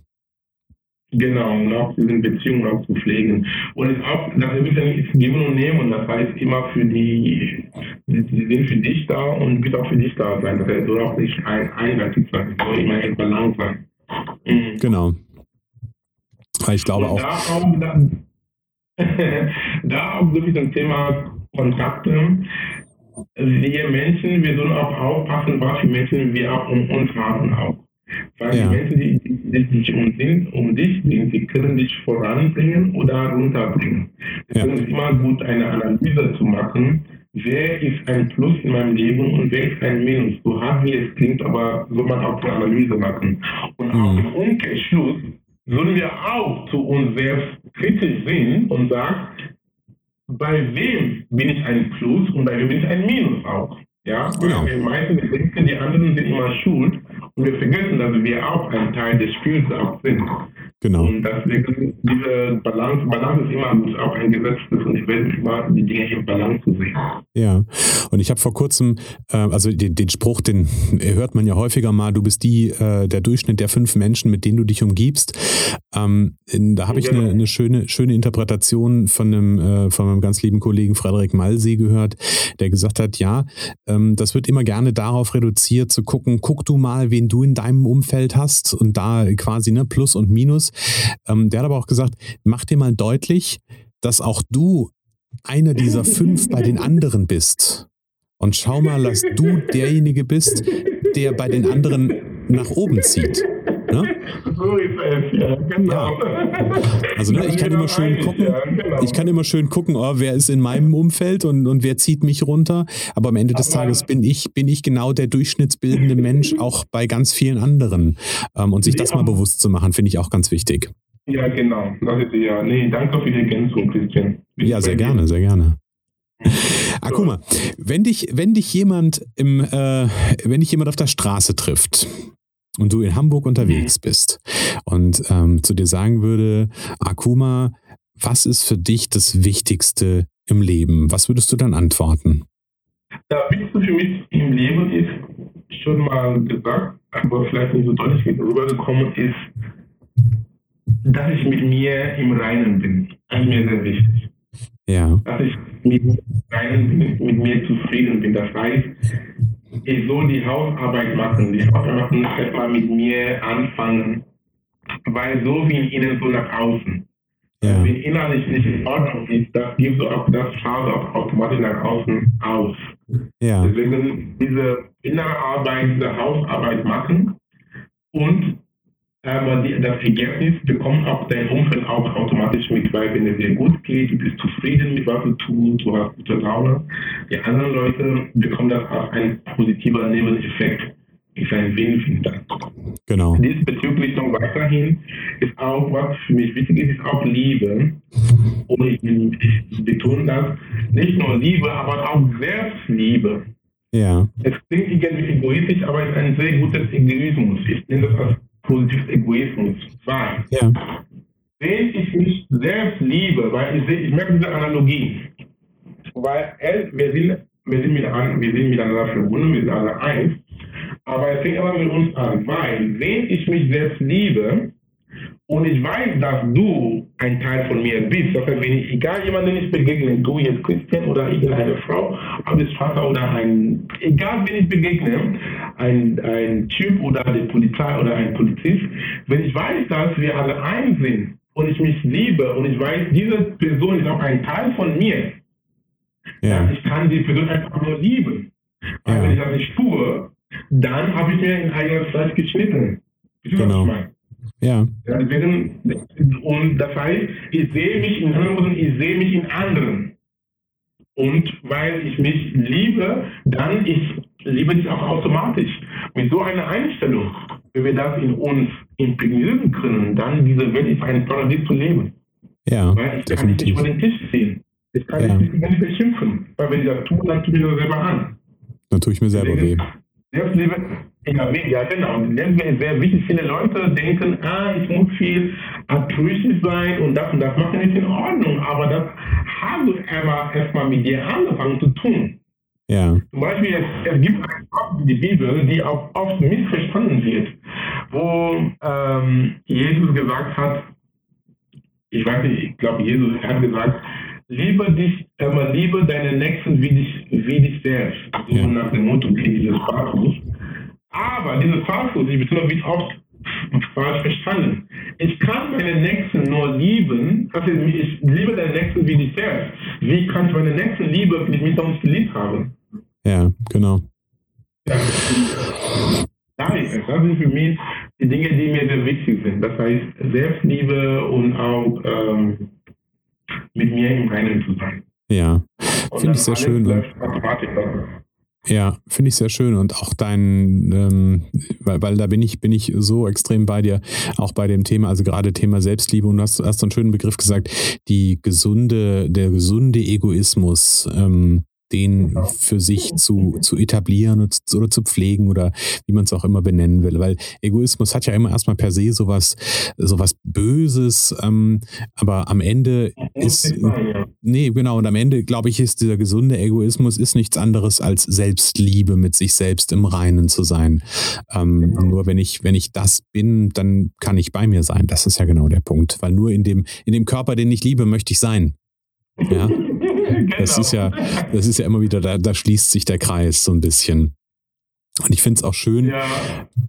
Genau, und auch diese Beziehungen auch zu pflegen. Und es auch, das ist ein Geben und Nehmen, und das heißt immer für die, die sind für dich da und wird auch für dich da sein. Das heißt, soll auch nicht ein, einseitig sein, es soll immer ein Balance sein. Mhm. Genau. Ich glaube und auch. Da auch [LAUGHS] da auch wirklich ein Thema Kontakte. Wir Menschen, wir sollen auch aufpassen, was für Menschen wir auch um uns haben auch. Weil ja. die Menschen, die, die, die um, sind, um dich sind, die können dich voranbringen oder runterbringen. Deswegen ja. ist immer gut, eine Analyse zu machen. Wer ist ein Plus in meinem Leben und wer ist ein Minus? So hart wie es klingt, aber soll man auch eine Analyse machen. Und mhm. auch im Umkehrschluss sollen wir auch zu uns selbst kritisch sehen und sagen, bei wem bin ich ein Plus und bei wem bin ich ein Minus auch. Ja, genau. wir meisten denken, die anderen sind immer schuld und wir vergessen, dass wir auch ein Teil des Spiels auch sind. Genau. Und deswegen diese Balance, Balance ist immer gut, auch ein Gesetz und ich werde immer die Dinge in Balance zu sehen. Ja, und ich habe vor kurzem, äh, also den, den, Spruch, den hört man ja häufiger mal, du bist die, äh, der Durchschnitt der fünf Menschen, mit denen du dich umgibst. Ähm, in, da habe ich genau. eine, eine, schöne, schöne Interpretation von einem, äh, von meinem ganz lieben Kollegen Frederik Malsee gehört, der gesagt hat, ja, ähm, das wird immer gerne darauf reduziert, zu gucken, guck du mal, wen du in deinem Umfeld hast und da quasi ne, Plus und Minus Ähm, der hat aber auch gesagt, mach dir mal deutlich, dass auch du einer dieser fünf bei den anderen bist. Und schau mal, dass du derjenige bist, der bei den anderen nach oben zieht. Ne? [LAUGHS] Ja, genau. Ja. Also ne, ich kann immer schön gucken, genau. ich kann immer schön gucken, oh, wer ist in meinem Umfeld und, und wer zieht mich runter. Aber am Ende des Tages bin ich, bin ich genau der durchschnittsbildende Mensch, [LAUGHS] auch bei ganz vielen anderen. Ähm, und sich das mal bewusst zu machen, finde ich auch ganz wichtig. Ja, genau. Das ist ja. Nee, danke für die Ergänzung, Christian. Ja, sehr gerne, sehr gerne. [LAUGHS] Ah, guck mal, wenn dich, wenn dich jemand im, äh, wenn dich jemand auf der Straße trifft und du in Hamburg unterwegs mhm. bist und ähm, zu dir sagen würde, Akuma, was ist für dich das Wichtigste im Leben? Was würdest du dann antworten? Das Wichtigste für mich im Leben ist, schon mal gesagt, aber vielleicht nicht so deutlich rübergekommen ist, dass ich mit mir im Reinen bin. Das ist mir sehr wichtig. Ja. Dass ich mit, reinen, mit mir zufrieden bin. Das heißt, ich soll die Hausarbeit machen. Die Hausarbeit machen, erstmal mit mir anfangen. Weil so wie in innen, so nach außen. Ja. Wenn innerlich nicht in Ordnung ist, das gibt so auch das schaut auch automatisch nach außen aus. Ja. Deswegen diese innere Arbeit, diese Hausarbeit machen und aber die, das Ergebnis bekommt auch dein Umfeld auch automatisch mit, weil wenn es dir gut geht, du bist zufrieden mit was du tust, du hast gute Laune. Die anderen Leute bekommen das auch ein positiver Nebeneffekt. Ist ein Win-Win dann. Genau. Diesbezüglich noch weiterhin ist auch, was für mich wichtig ist, ist auch Liebe. Und ich, ich betone das, nicht nur Liebe, aber auch Selbstliebe. Ja. Es klingt irgendwie egoistisch, aber es ist ein sehr gutes Egoismus. Ich nenne das als positives Egoismus. Weil, ja. wenn ich mich selbst liebe, weil ich, sehe, ich merke diese Analogie, weil wir sind, wir sind, miteinander, wir sind miteinander verbunden, wir sind alle eins, aber es fängt immer mit uns an, weil wenn ich mich selbst liebe, und ich weiß, dass du ein Teil von mir bist. Das heißt, wenn ich, egal jemand, den ich begegne, du jetzt Christian oder irgendeine Frau, ob es Vater oder ein, egal wen ich begegne, ein, ein Typ oder die Polizei oder ein Polizist, wenn ich weiß, dass wir alle eins sind und ich mich liebe und ich weiß, diese Person ist auch ein Teil von mir, ja. ich kann die Person einfach nur lieben. Ja. wenn ich das nicht tue, dann habe ich mir in eigener Zeit geschnitten. Genau. Ja. Und das heißt, ich sehe mich in anderen, ich sehe mich in anderen. Und weil ich mich liebe, dann ich liebe ich auch automatisch. Mit so einer Einstellung, wenn wir das in uns imprägnieren können, dann diese Welt ist ein Paradies zu leben. Ja, weil ich definitiv. kann nicht über den Tisch ziehen. Ich kann ja. nicht, nicht beschimpfen. Weil wenn ich das tue, dann tue ich mir selber an. Dann tue ich mir selber weh. Selbstliebe, ja, ja, genau. Selbstliebe sehr wichtig. Viele Leute denken, ah, ich muss viel altruistisch sein und das und das machen ist in Ordnung. Aber das du aber erstmal mit dir angefangen zu tun. Ja. Zum Beispiel, es, es gibt eine Stelle in der Bibel, die auch oft missverstanden wird, wo ähm, Jesus gesagt hat, ich weiß nicht, ich glaube, Jesus hat gesagt, liebe dich, aber liebe deine Nächsten wie dich, wie dich selbst. So ja. nach dem Motto dieses Pathos. Aber dieses Pathos, ich betone, wird oft falsch verstanden. Ich kann meine Nächsten nur lieben, also ich liebe deine Nächsten wie dich selbst. Wie kann ich meine Nächsten lieben, wenn ich mich noch nicht geliebt habe? Ja, genau. Ja. Das sind für mich die Dinge, die mir sehr wichtig sind. Das heißt Selbstliebe und auch ähm, mit mir im Reinen zu sein. Ja, finde ich sehr schön. Ja, finde ich sehr schön und auch dein, ähm, weil, weil da bin ich, bin ich so extrem bei dir, auch bei dem Thema, also gerade Thema Selbstliebe und du hast, hast einen schönen Begriff gesagt, die gesunde, der gesunde Egoismus, ähm, den für sich zu, zu etablieren oder zu pflegen oder wie man es auch immer benennen will. Weil Egoismus hat ja immer erstmal per se sowas, sowas Böses, ähm, aber am Ende ist, nee, genau, und am Ende, glaube ich, ist dieser gesunde Egoismus ist nichts anderes als Selbstliebe mit sich selbst im Reinen zu sein. Ähm, genau. Nur wenn ich, wenn ich das bin, dann kann ich bei mir sein. Das ist ja genau der Punkt. Weil nur in dem, in dem Körper, den ich liebe, möchte ich sein. Ja. [LAUGHS] genau. Das ist ja, das ist ja immer wieder, da, da schließt sich der Kreis so ein bisschen. Und ich finde es auch schön. Ja.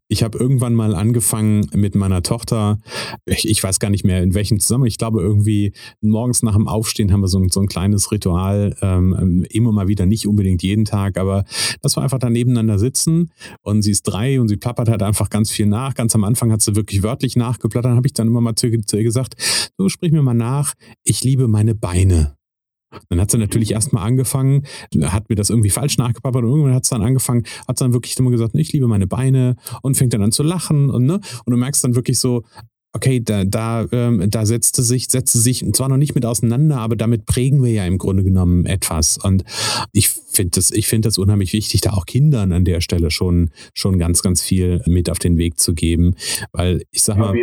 Ich habe irgendwann mal angefangen mit meiner Tochter, ich, ich, weiß gar nicht mehr in welchem Zusammenhang, ich glaube irgendwie morgens nach dem Aufstehen haben wir so ein, so ein kleines Ritual, ähm, immer mal wieder, nicht unbedingt jeden Tag, aber dass wir einfach da nebeneinander sitzen und sie ist drei und sie plappert halt einfach ganz viel nach. Ganz am Anfang hat sie wirklich wörtlich nachgeplattert, dann habe ich dann immer mal zu, zu ihr gesagt, so sprich mir mal nach, ich liebe meine Beine. Dann hat sie natürlich erstmal angefangen, hat mir das irgendwie falsch nachgepappert und irgendwann hat es dann angefangen, hat dann wirklich immer gesagt, ich liebe meine Beine und fängt dann an zu lachen und ne, und du merkst dann wirklich so, okay, da, da, ähm, da setzte sich, setzte sich zwar noch nicht mit auseinander, aber damit prägen wir ja im Grunde genommen etwas. Und ich finde das, ich finde das unheimlich wichtig, da auch Kindern an der Stelle schon, schon ganz, ganz viel mit auf den Weg zu geben. Weil ich sag mal,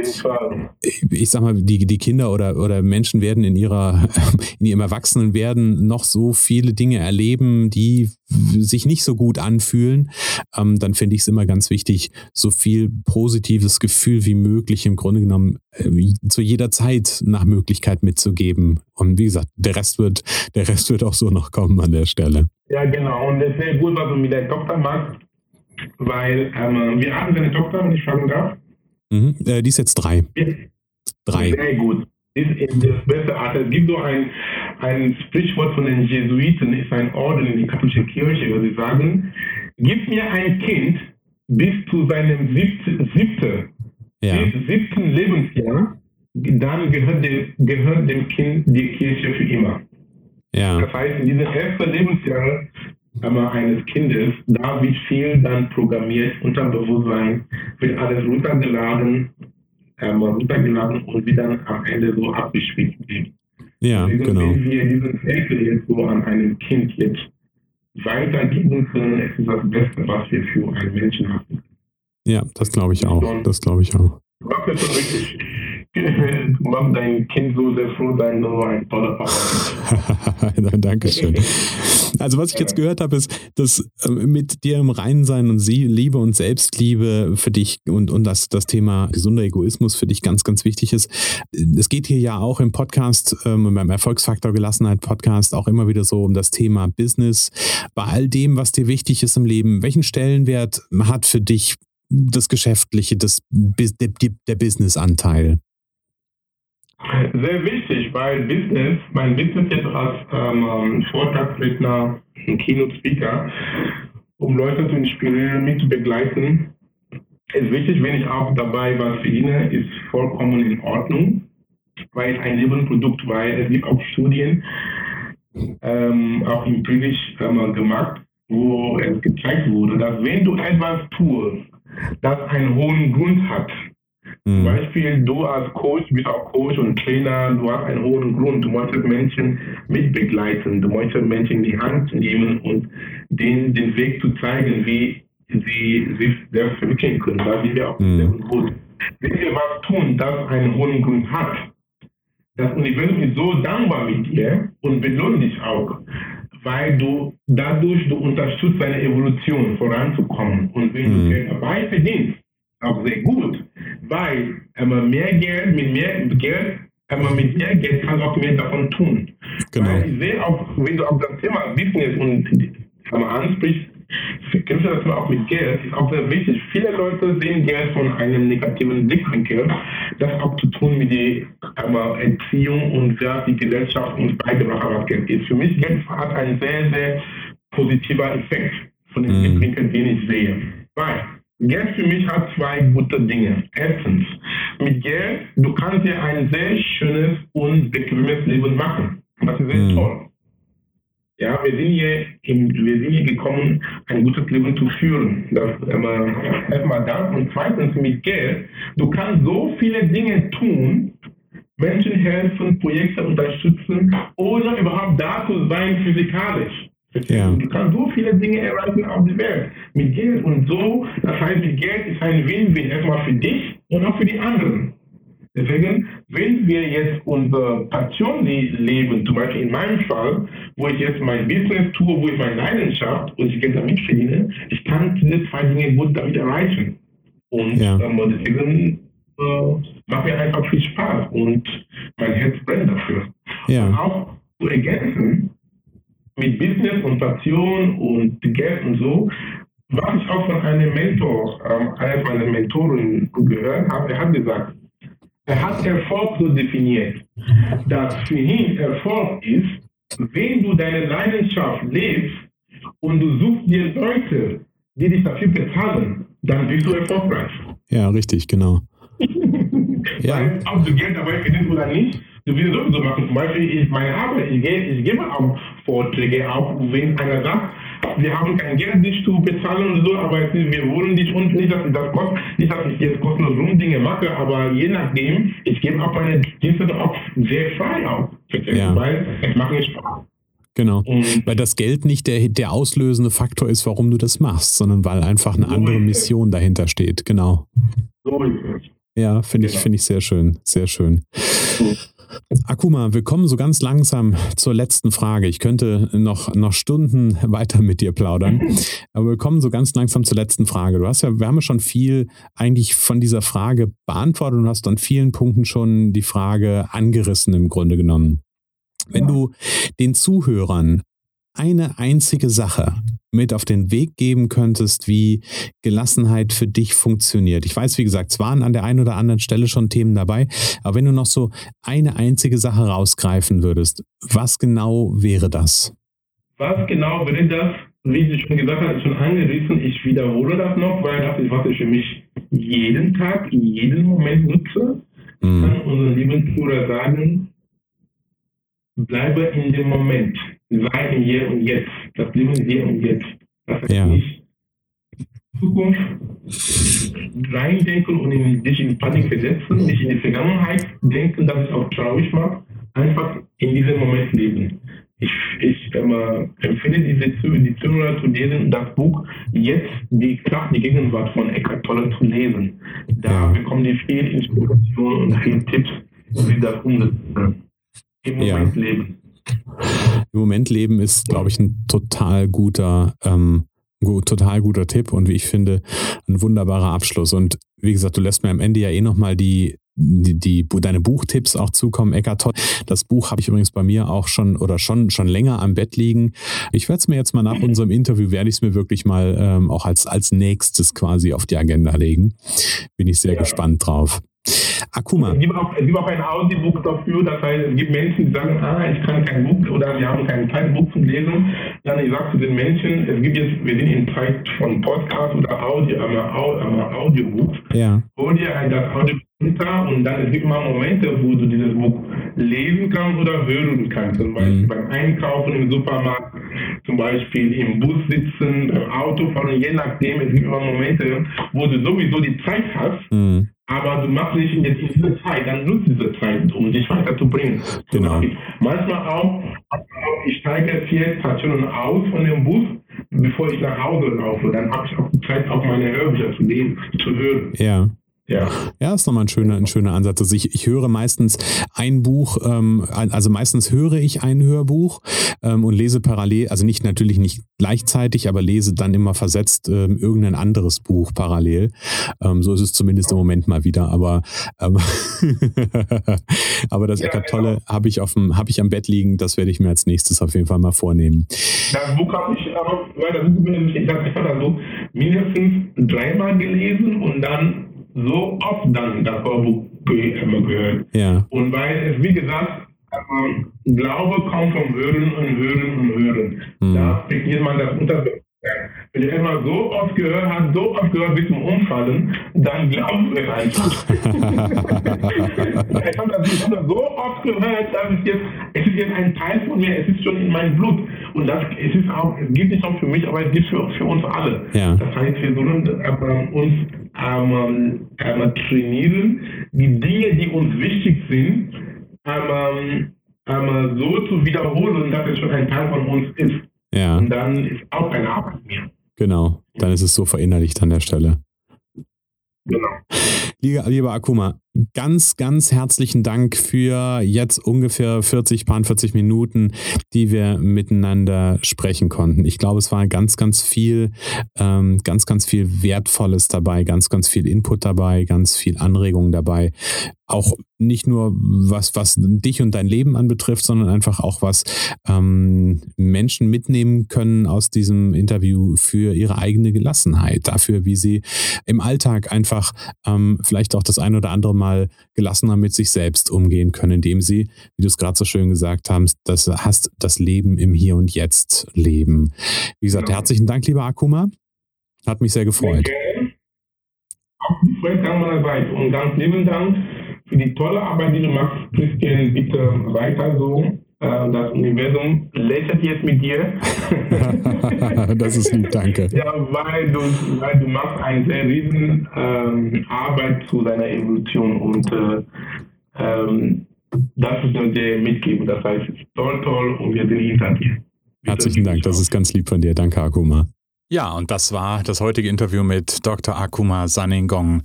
ich sag mal, die, die Kinder oder, oder Menschen werden in ihrer, [LAUGHS] in ihrem Erwachsenenwerden noch so viele Dinge erleben, die sich nicht so gut anfühlen, ähm, dann finde ich es immer ganz wichtig, so viel positives Gefühl wie möglich im Grunde genommen äh, zu jeder Zeit nach Möglichkeit mitzugeben. Und wie gesagt, der Rest wird, der Rest wird auch so noch kommen an der Stelle. Ja, genau. Und es ist sehr gut, was du mit der Tochter machst, weil ähm, wir haben eine Tochter, wenn ich fragen darf. Mhm, äh, die ist jetzt drei. Drei. Sehr gut. Ist in der beste Art. Es gibt so ein, ein Sprichwort von den Jesuiten, ist ein Orden in der katholischen Kirche, wo sie sagen, gib mir ein Kind bis zu seinem siebten, siebten, ja. siebten Lebensjahr, dann gehört dem, gehört dem Kind die Kirche für immer. Ja. Das heißt, in diesen ersten Lebensjahren eines Kindes, da wird viel dann programmiert, Unterbewusstsein, wird alles runtergeladen, ähm, runtergeladen und wird dann am Ende so abgespielt. Ja, Deswegen, genau. Wenn wir diesen Zettel jetzt so an einem Kind jetzt weitergeben können, ist das Beste, was wir für einen Menschen haben. Ja, das glaube ich auch. Das glaube ich auch. Das schon richtig [LAUGHS] du machst dein Kind so sehr froh sein, nur ein toller Papa. [LAUGHS] Dankeschön. Also was ich jetzt gehört habe, ist, dass äh, mit dir im Reinen sein und sie Liebe und Selbstliebe für dich und, und das, das Thema gesunder Egoismus für dich ganz, ganz wichtig ist. Es geht hier ja auch im Podcast, ähm, beim Erfolgsfaktor Gelassenheit Podcast auch immer wieder so um das Thema Business. Bei all dem, was dir wichtig ist im Leben, welchen Stellenwert hat für dich das Geschäftliche, das, der, der Business-Anteil? Sehr wichtig, weil Business, mein Business jetzt als ähm, ähm Vortragsredner, Keynote-Speaker, um Leute zu inspirieren, mich zu begleiten, ist wichtig, wenn ich auch dabei was verdiene, ist vollkommen in Ordnung, weil ein Nebenprodukt, weil es gibt auch Studien, ähm, auch empirisch ähm, gemacht, wo es gezeigt wurde, dass wenn du etwas tust, das einen hohen Grund hat, zum mhm. Beispiel, du als Coach bist auch Coach und Trainer, du hast einen hohen Grund, du möchtest Menschen mitbegleiten, du möchtest Menschen in die Hand nehmen und denen den Weg zu zeigen, wie sie sich selbst verwirklichen können. Da sind wir auch mhm. sehr gut. Wenn wir was tun, das einen hohen Grund hat, das Universum ist so dankbar mit dir und belohnt dich auch, weil du dadurch du unterstützt deine Evolution voranzukommen. Und wenn mhm. du Geld dabei verdienst, auch sehr gut, weil ähm, mehr Geld, mit mehr Geld, ähm, mit mehr Geld kann auch mehr davon tun. Genau. Weil ich sehe auch, wenn du auf das Thema Business und ansprichst, du das auch mit Geld, ist auch sehr wichtig. Viele Leute sehen Geld von einem negativen Blickwinkel. Das hat auch zu tun mit der Erziehung und wer die Gesellschaft uns beigebracht hat, was Geld ist. Für mich Geld hat einen sehr, sehr positiver Effekt von dem mm. Blickwinkel, den ich sehe. Weil Geld für mich hat zwei gute Dinge. Erstens, mit Geld, du kannst dir ein sehr schönes und bequemes Leben machen. Das ist sehr mhm. toll. Ja, wir sind, hier in, wir sind hier gekommen, ein gutes Leben zu führen. Das äh, erstmal das. Und zweitens, mit Geld, du kannst so viele Dinge tun, Menschen helfen, Projekte unterstützen, ohne überhaupt da zu sein physikalisch. Ja. Du kannst so viele Dinge erreichen auf der Welt mit Geld und so. Das heißt, Geld ist ein Win-Win erstmal für dich und auch für die anderen. Deswegen, wenn wir jetzt unsere Passion leben, zum Beispiel in meinem Fall, wo ich jetzt mein Business tue, wo ich meine Leidenschaft und ich Geld damit verdiene, ich kann diese zwei Dinge gut damit erreichen. Und ja. ähm, deswegen äh, macht mir einfach viel Spaß und mein Herz brennt dafür. Ja. Und auch zu ergänzen, mit Business und Passion und Geld und so, was ich auch von einem Mentor, ähm, einer meiner Mentoren gehört habe, er hat gesagt, er hat Erfolg so definiert, dass für ihn Erfolg ist, wenn du deine Leidenschaft lebst und du suchst dir Leute, die dich dafür bezahlen, dann bist du erfolgreich. Ja, richtig, genau. [LAUGHS] ja. Weil, ob du Geld dabei verdienst oder nicht, du willst sowieso machen. Zum Beispiel ist meine Arbeit, ich, gehe, ich gebe auch Vorträge, auch wenn einer sagt, wir haben kein Geld, dich zu bezahlen und so, aber wir wollen dich und nicht, dass ich das kostet, nicht, dass ich jetzt kostenlos Rumdinge mache, aber je nachdem, ich gebe auch meine Dienste auch sehr frei auf. Ja. Weil es macht mir Spaß. Genau. Und weil das Geld nicht der, der auslösende Faktor ist, warum du das machst, sondern weil einfach eine so andere Mission dahinter steht. Genau. So ist es. Ja, finde ich, genau. finde ich sehr schön. Sehr schön. Akuma, wir kommen so ganz langsam zur letzten Frage. Ich könnte noch, noch Stunden [LAUGHS] weiter mit dir plaudern, [LAUGHS] aber wir kommen so ganz langsam zur letzten Frage. Du hast ja, wir haben ja schon viel eigentlich von dieser Frage beantwortet und hast an vielen Punkten schon die Frage angerissen im Grunde genommen. Wenn ja. du den Zuhörern eine einzige Sache mit auf den Weg geben könntest, wie Gelassenheit für dich funktioniert. Ich weiß, wie gesagt, es waren an der einen oder anderen Stelle schon Themen dabei, aber wenn du noch so eine einzige Sache rausgreifen würdest, was genau wäre das? Was genau wäre das? Wie du schon gesagt hast, schon angerissen. Ich wiederhole das noch, weil das ist, was ich für mich jeden Tag, in jedem Moment nutze. Mhm. Kann unseren lieben Bruder sagen, bleibe in dem Moment sei im Hier und Jetzt. Das Leben ist hier und jetzt. Das heißt ja. nicht Zukunft reindenken und in, dich in Panik versetzen, nicht in die Vergangenheit denken, dass es auch traurig macht. Einfach in diesem Moment leben. Ich, ich ähm, empfehle diese, die Zuhörer zu lesen, das Buch Jetzt die Kraft, die Gegenwart von Eckhart Tolle zu lesen. Da bekommen die viel Inspiration und viel Tipps, wie das umsetzen. Im Moment ja. leben. Im Moment leben ist, glaube ich, ein total guter, ähm, total guter Tipp und wie ich finde, ein wunderbarer Abschluss. Und wie gesagt, du lässt mir am Ende ja eh nochmal die, die, die, deine Buchtipps auch zukommen, Eckart. Das Buch habe ich übrigens bei mir auch schon oder schon, schon länger am Bett liegen. Ich werde es mir jetzt mal nach unserem Interview, werde ich es mir wirklich mal ähm, auch als, als nächstes quasi auf die Agenda legen. Bin ich sehr ja. gespannt drauf. Akuma. Es gibt, auch, es gibt auch ein Audiobook dafür, das heißt, es gibt Menschen, die sagen, ah, ich kann kein Buch oder wir haben kein Zeitbuch zum Lesen. Dann ich sage zu den Menschen, es gibt jetzt, wir sind in Zeit von Podcast oder Audio, äh, Audiobooks. Ja. Hol dir ein, das Audiobook runter und dann es gibt mal Momente, wo du dieses Buch lesen kannst oder hören kannst. Zum Beispiel mhm. beim Einkaufen im Supermarkt, zum Beispiel im Bus sitzen, beim Autofahren, je nachdem. Es gibt immer Momente, wo du sowieso die Zeit hast. Mhm aber du machst nicht jetzt in dieser Zeit, dann nutzt diese Zeit, um dich weiterzubringen. Genau. Manchmal auch, ich steige vier Stationen aus von dem Bus, bevor ich nach Hause laufe. Dann habe ich auch die Zeit, auch meine Hörbücher zu lesen, zu hören. Ja. Ja. ja, ist nochmal ein schöner, ein schöner Ansatz. Also ich, ich höre meistens ein Buch, ähm, also meistens höre ich ein Hörbuch ähm, und lese parallel, also nicht natürlich nicht gleichzeitig, aber lese dann immer versetzt ähm, irgendein anderes Buch parallel. Ähm, so ist es zumindest im Moment mal wieder. Aber, ähm, [LAUGHS] aber das ja, Eckart Tolle genau. habe ich auf dem, habe ich am Bett liegen. Das werde ich mir als nächstes auf jeden Fall mal vornehmen. Das Buch habe ich aber, weil das Buch bin ich, das also mindestens dreimal gelesen und dann so oft dann das Hörbuch gehört. Ja. Und weil es, wie gesagt, Glaube kommt vom Hören und Hören und Hören. Mhm. Da kriegt man das unter wenn du immer so oft gehört hast, so oft gehört bis zum Umfallen, dann du es einfach. [LAUGHS] ich habe das, hab das so oft gehört, dass es jetzt, es ist jetzt ein Teil von mir, es ist schon in meinem Blut. Und das es ist auch, es gibt nicht nur für mich, aber es gibt für, für uns alle. Ja. Das heißt, wir sollen äh, uns ähm, ähm, trainieren, die Dinge, die uns wichtig sind, ähm, so zu wiederholen, dass es schon ein Teil von uns ist. Ja. Und dann ist auch eine Arbeit mehr. Genau, dann ist es so verinnerlicht an der Stelle. Genau. Lieber, lieber Akuma, ganz, ganz herzlichen Dank für jetzt ungefähr 40, 40 Minuten, die wir miteinander sprechen konnten. Ich glaube, es war ganz, ganz viel, ähm, ganz, ganz viel Wertvolles dabei, ganz, ganz viel Input dabei, ganz viel Anregung dabei auch nicht nur was, was dich und dein Leben anbetrifft, sondern einfach auch was ähm, Menschen mitnehmen können aus diesem Interview für ihre eigene Gelassenheit, dafür, wie sie im Alltag einfach ähm, vielleicht auch das ein oder andere Mal gelassener mit sich selbst umgehen können, indem sie, wie du es gerade so schön gesagt hast, das hast das Leben im Hier und Jetzt leben. Wie gesagt, genau. herzlichen Dank, lieber Akuma. Hat mich sehr gefreut. Okay. Auch gefreut an meiner Seite und ganz lieben Dank für die tolle Arbeit, die du machst, Christian, bitte weiter so. Äh, das Universum lächelt jetzt mit dir. [LAUGHS] das ist lieb, danke. Ja, weil du, weil du machst eine sehr riesen ähm, Arbeit zu deiner Evolution und äh, ähm, das ist nur dir mitgeben. Das heißt, toll, toll und wir sind hinter dir. Herzlichen Dank, das ist ganz lieb von dir. Danke, Akuma. Ja, und das war das heutige Interview mit Dr. Akuma Saningong.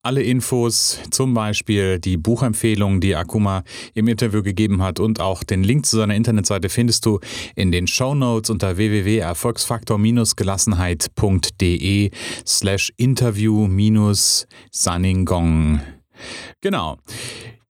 Alle Infos, zum Beispiel die Buchempfehlung, die Akuma im Interview gegeben hat und auch den Link zu seiner Internetseite findest du in den Show Notes unter www.erfolgsfaktor-gelassenheit.de slash interview-saningong. Genau.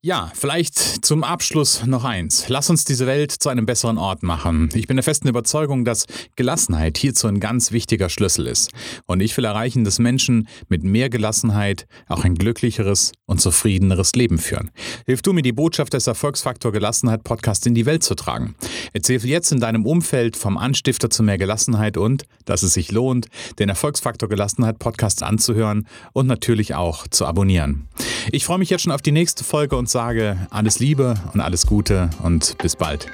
Ja, vielleicht zum Abschluss noch eins. Lass uns diese Welt zu einem besseren Ort machen. Ich bin der festen Überzeugung, dass Gelassenheit hierzu ein ganz wichtiger Schlüssel ist. Und ich will erreichen, dass Menschen mit mehr Gelassenheit auch ein glücklicheres und zufriedeneres Leben führen. Hilf du mir, die Botschaft des Erfolgsfaktor Gelassenheit Podcast in die Welt zu tragen. Erzähl jetzt in deinem Umfeld vom Anstifter zu mehr Gelassenheit und, dass es sich lohnt, den Erfolgsfaktor Gelassenheit Podcast anzuhören und natürlich auch zu abonnieren. Ich freue mich jetzt schon auf die nächste Folge und sage alles Liebe und alles Gute und bis bald.